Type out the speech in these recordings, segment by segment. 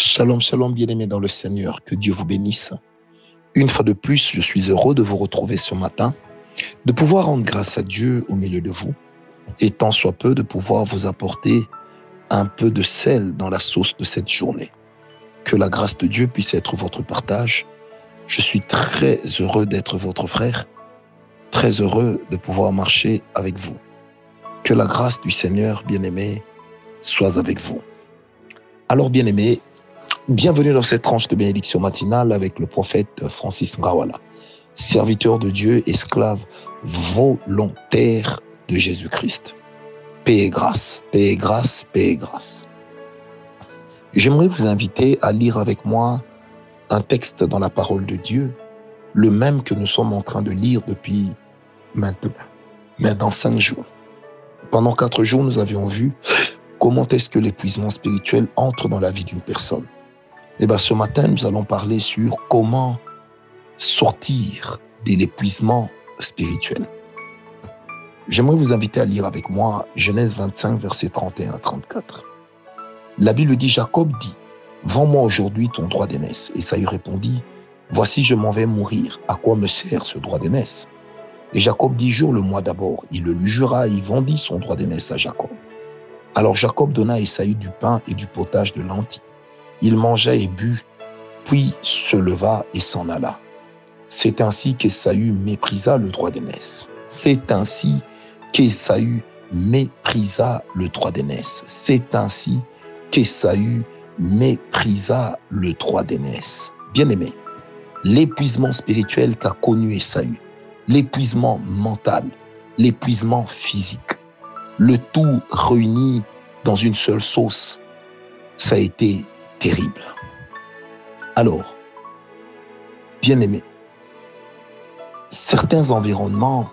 Shalom, shalom, bien-aimés dans le Seigneur, que Dieu vous bénisse. Une fois de plus, je suis heureux de vous retrouver ce matin, de pouvoir rendre grâce à Dieu au milieu de vous, et tant soit peu de pouvoir vous apporter un peu de sel dans la sauce de cette journée. Que la grâce de Dieu puisse être votre partage. Je suis très heureux d'être votre frère, très heureux de pouvoir marcher avec vous. Que la grâce du Seigneur, bien-aimé, soit avec vous. Alors, bien-aimés, bienvenue dans cette tranche de bénédiction matinale avec le prophète Francis Ngawala, serviteur de Dieu, esclave volontaire de Jésus-Christ. Paix et grâce, paix et grâce, paix et grâce. J'aimerais vous inviter à lire avec moi un texte dans la parole de Dieu, le même que nous sommes en train de lire depuis maintenant, mais dans cinq jours. Pendant quatre jours, nous avions vu comment est-ce que l'épuisement spirituel entre dans la vie d'une personne. Eh bien, ce matin, nous allons parler sur comment sortir de l'épuisement spirituel. J'aimerais vous inviter à lire avec moi Genèse 25, versets 31 à 34. La Bible dit, Jacob dit, Vends-moi aujourd'hui ton droit d'aînesse. Et Saïd répondit, Voici, je m'en vais mourir. À quoi me sert ce droit d'aînesse? Et Jacob dit, Jure-le-moi d'abord. Il le jura et il vendit son droit d'aînesse à Jacob. Alors Jacob donna à Esaü du pain et du potage de lentilles. Il mangea et but, puis se leva et s'en alla. C'est ainsi qu'Esaü méprisa le droit d'aînesse. C'est ainsi qu'Esaü méprisa le droit d'aînesse. C'est ainsi qu'Esaü méprisa le droit d'aînesse. Bien-aimé, l'épuisement spirituel qu'a connu Esaü, l'épuisement mental, l'épuisement physique, le tout réuni dans une seule sauce, ça a été terrible. Alors, bien-aimé, certains environnements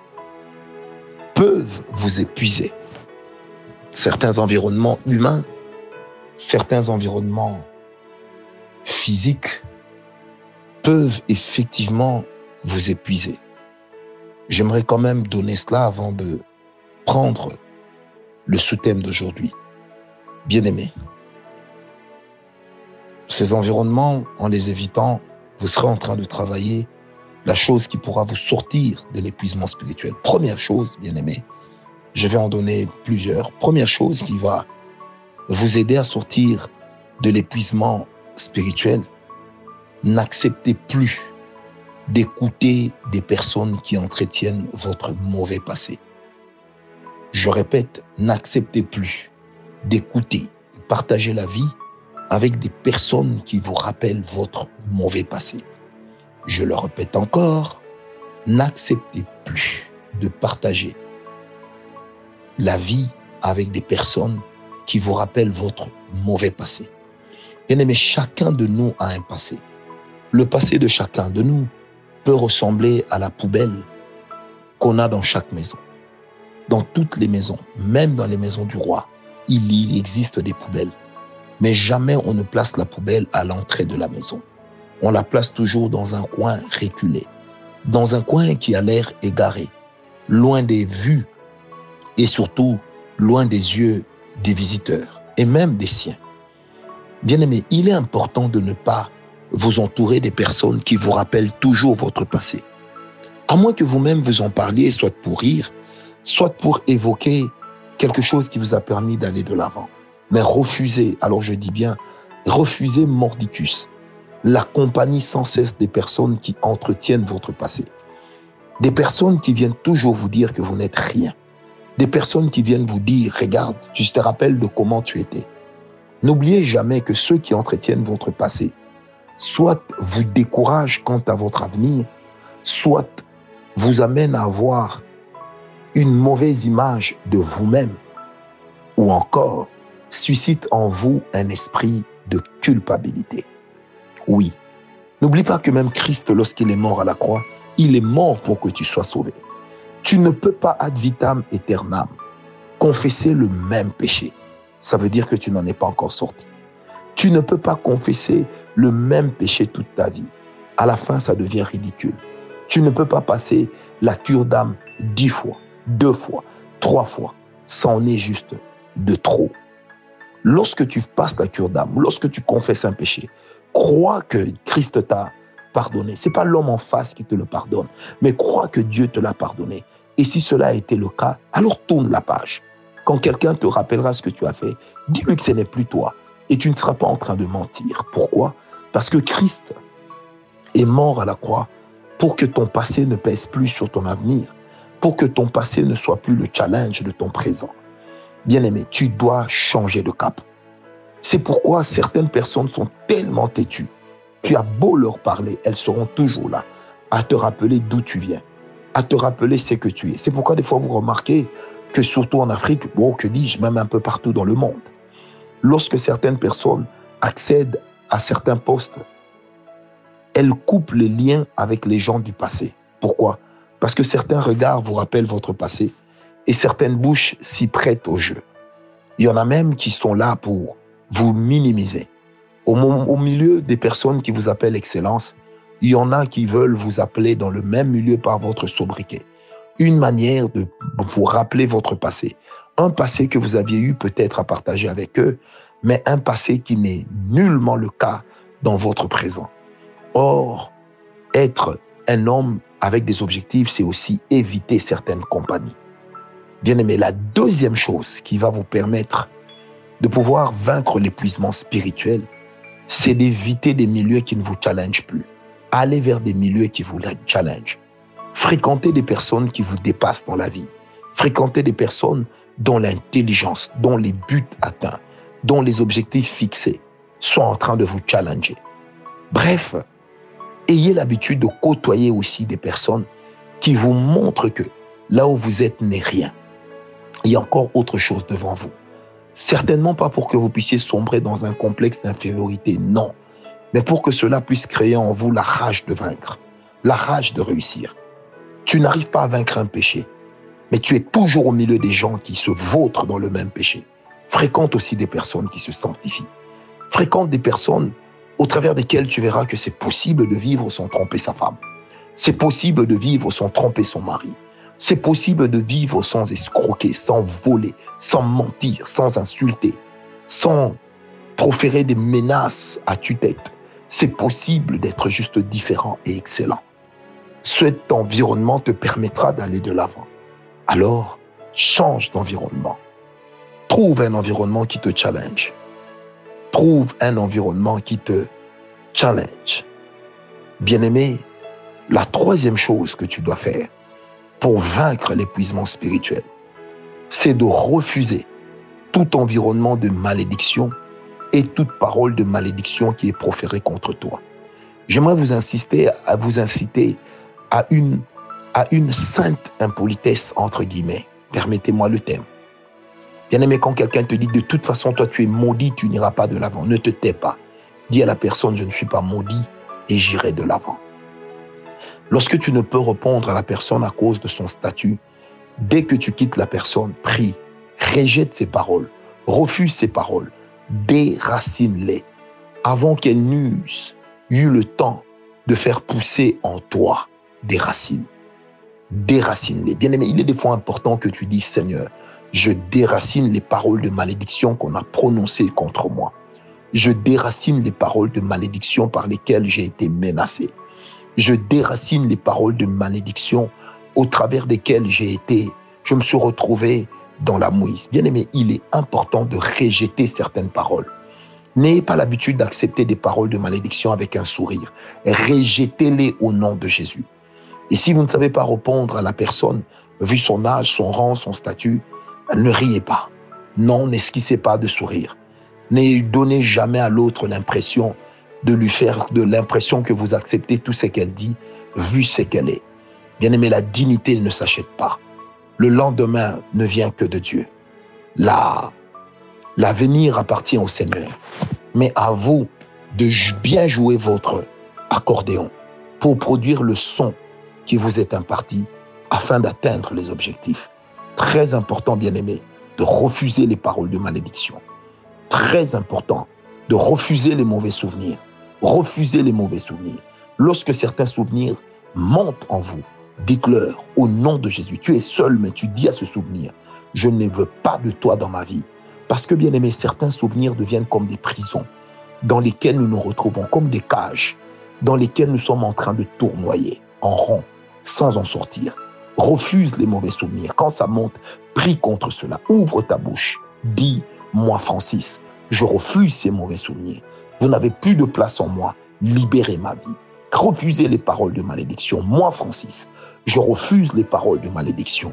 peuvent vous épuiser. Certains environnements humains, certains environnements physiques peuvent effectivement vous épuiser. J'aimerais quand même donner cela avant de prendre le sous-thème d'aujourd'hui. Bien-aimé, ces environnements, en les évitant, vous serez en train de travailler la chose qui pourra vous sortir de l'épuisement spirituel. Première chose, bien-aimé, je vais en donner plusieurs. Première chose qui va vous aider à sortir de l'épuisement spirituel, n'acceptez plus d'écouter des personnes qui entretiennent votre mauvais passé. Je répète, n'acceptez plus d'écouter, de partager la vie avec des personnes qui vous rappellent votre mauvais passé. Je le répète encore, n'acceptez plus de partager la vie avec des personnes qui vous rappellent votre mauvais passé. Bien aimé, chacun de nous a un passé. Le passé de chacun de nous peut ressembler à la poubelle qu'on a dans chaque maison. Dans toutes les maisons, même dans les maisons du roi, il existe des poubelles. Mais jamais on ne place la poubelle à l'entrée de la maison. On la place toujours dans un coin reculé, dans un coin qui a l'air égaré, loin des vues et surtout loin des yeux des visiteurs et même des siens. Bien aimé, il est important de ne pas vous entourer des personnes qui vous rappellent toujours votre passé. À moins que vous-même vous en parliez, soit pour rire, soit pour évoquer quelque chose qui vous a permis d'aller de l'avant. Mais refusez, alors je dis bien, refusez mordicus, la compagnie sans cesse des personnes qui entretiennent votre passé. Des personnes qui viennent toujours vous dire que vous n'êtes rien. Des personnes qui viennent vous dire, regarde, tu te rappelles de comment tu étais. N'oubliez jamais que ceux qui entretiennent votre passé, soit vous découragent quant à votre avenir, soit vous amènent à avoir une mauvaise image de vous-même, ou encore suscite en vous un esprit de culpabilité. Oui, n'oublie pas que même Christ, lorsqu'il est mort à la croix, il est mort pour que tu sois sauvé. Tu ne peux pas ad vitam aeternam confesser le même péché. Ça veut dire que tu n'en es pas encore sorti. Tu ne peux pas confesser le même péché toute ta vie. À la fin, ça devient ridicule. Tu ne peux pas passer la cure d'âme dix fois, deux fois, trois fois. Ça en est juste de trop. Lorsque tu passes ta cure d'âme, lorsque tu confesses un péché, crois que Christ t'a pardonné. C'est pas l'homme en face qui te le pardonne, mais crois que Dieu te l'a pardonné. Et si cela a été le cas, alors tourne la page. Quand quelqu'un te rappellera ce que tu as fait, dis-lui que ce n'est plus toi et tu ne seras pas en train de mentir. Pourquoi? Parce que Christ est mort à la croix pour que ton passé ne pèse plus sur ton avenir, pour que ton passé ne soit plus le challenge de ton présent. Bien-aimé, tu dois changer de cap. C'est pourquoi certaines personnes sont tellement têtues. Tu as beau leur parler, elles seront toujours là, à te rappeler d'où tu viens, à te rappeler ce que tu es. C'est pourquoi des fois vous remarquez que surtout en Afrique, bon, que dis-je, même un peu partout dans le monde, lorsque certaines personnes accèdent à certains postes, elles coupent les liens avec les gens du passé. Pourquoi? Parce que certains regards vous rappellent votre passé et certaines bouches s'y prêtent au jeu. Il y en a même qui sont là pour vous minimiser. Au, milieu des personnes qui vous appellent excellence, il y en a qui veulent vous appeler dans le même milieu par votre sobriquet. Une manière de vous rappeler votre passé. Un passé que vous aviez eu peut-être à partager avec eux, mais un passé qui n'est nullement le cas dans votre présent. Or, être un homme avec des objectifs, c'est aussi éviter certaines compagnies. Bien aimé, la deuxième chose qui va vous permettre de pouvoir vaincre l'épuisement spirituel, c'est d'éviter des milieux qui ne vous challengent plus. Aller vers des milieux qui vous challengent. Fréquenter des personnes qui vous dépassent dans la vie. Fréquenter des personnes dont l'intelligence, dont les buts atteints, dont les objectifs fixés sont en train de vous challenger. Bref, ayez l'habitude de côtoyer aussi des personnes qui vous montrent que là où vous êtes n'est rien. Il y a encore autre chose devant vous. Certainement pas pour que vous puissiez sombrer dans un complexe d'infériorité, non, mais pour que cela puisse créer en vous la rage de vaincre, la rage de réussir. Tu n'arrives pas à vaincre un péché, mais tu es toujours au milieu des gens qui se vautrent dans le même péché. Fréquente aussi des personnes qui se sanctifient. Fréquente des personnes au travers desquelles tu verras que c'est possible de vivre sans tromper sa femme. C'est possible de vivre sans tromper son mari. C'est possible de vivre sans escroquer, sans voler, sans mentir, sans insulter, sans proférer des menaces à tue-tête. C'est possible d'être juste différent et excellent. Cet environnement te permettra d'aller de l'avant. Alors, change d'environnement. Trouve un environnement qui te challenge. Trouve un environnement qui te challenge. Bien-aimé, la troisième chose que tu dois faire, pour vaincre l'épuisement spirituel, c'est de refuser tout environnement de malédiction et toute parole de malédiction qui est proférée contre toi. J'aimerais vous insister à vous inciter à une sainte impolitesse entre guillemets. Permettez-moi le thème. Bien aimé, quand quelqu'un te dit de toute façon toi tu es maudit, tu n'iras pas de l'avant, ne te tais pas. Dis à la personne je ne suis pas maudit et j'irai de l'avant. Lorsque tu ne peux répondre à la personne à cause de son statut, dès que tu quittes la personne, prie, rejette ses paroles, refuse ses paroles, déracine-les avant qu'elles n'eussent eu le temps de faire pousser en toi des racines. Déracine-les. Bien aimé, il est des fois important que tu dises, Seigneur, je déracine les paroles de malédiction qu'on a prononcées contre moi. Je déracine les paroles de malédiction par lesquelles j'ai été menacé je déracine les paroles de malédiction au travers desquelles j'ai été, je me suis retrouvé dans la mouise. Bien aimé, il est important de rejeter certaines paroles. N'ayez pas l'habitude d'accepter des paroles de malédiction avec un sourire. Rejetez-les au nom de Jésus. Et si vous ne savez pas répondre à la personne, vu son âge, son rang, son statut, ne riez pas. Non, n'esquissez pas de sourire. Ne donnez jamais à l'autre l'impression de lui faire de l'impression que vous acceptez tout ce qu'elle dit, vu ce qu'elle est. Bien aimé, la dignité ne s'achète pas. Le lendemain ne vient que de Dieu. La, l'avenir appartient au Seigneur. Mais à vous de bien jouer votre accordéon pour produire le son qui vous est imparti afin d'atteindre les objectifs. Très important, bien aimé, de refuser les paroles de malédiction. Très important de refuser les mauvais souvenirs. Refusez les mauvais souvenirs. Lorsque certains souvenirs montent en vous, dites-leur au nom de Jésus, tu es seul, mais tu dis à ce souvenir, je ne veux pas de toi dans ma vie. Parce que, bien aimé, certains souvenirs deviennent comme des prisons dans lesquelles nous nous retrouvons, comme des cages dans lesquelles nous sommes en train de tournoyer en rond, sans en sortir. Refuse les mauvais souvenirs. Quand ça monte, prie contre cela. Ouvre ta bouche. Dis, moi Francis, je refuse ces mauvais souvenirs. Vous n'avez plus de place en moi. Libérez ma vie. Refusez les paroles de malédiction. Moi Francis, je refuse les paroles de malédiction.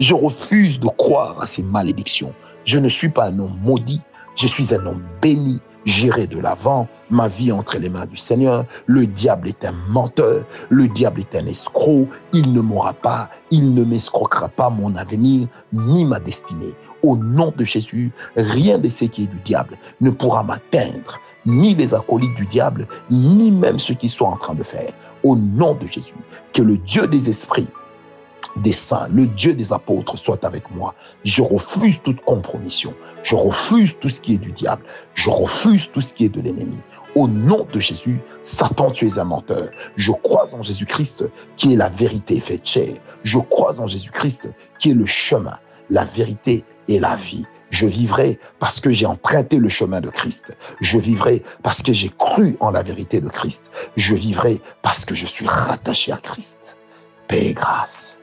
Je refuse de croire à ces malédictions. Je ne suis pas un homme maudit. Je suis un homme béni. J'irai de l'avant, ma vie entre les mains du Seigneur. Le diable est un menteur, le diable est un escroc, il ne m'aura pas, il ne m'escroquera pas mon avenir ni ma destinée. Au nom de Jésus, rien de ce qui est du diable ne pourra m'atteindre, ni les acolytes du diable, ni même ceux qui sont en train de faire. Au nom de Jésus, que le Dieu des esprits des saints, le Dieu des apôtres soit avec moi. Je refuse toute compromission. Je refuse tout ce qui est du diable. Je refuse tout ce qui est de l'ennemi. Au nom de Jésus, Satan, tu es un menteur. Je crois en Jésus-Christ qui est la vérité faite chair. Je crois en Jésus-Christ qui est le chemin, la vérité et la vie. Je vivrai parce que j'ai emprunté le chemin de Christ. Je vivrai parce que j'ai cru en la vérité de Christ. Je vivrai parce que je suis rattaché à Christ. Paix et grâce.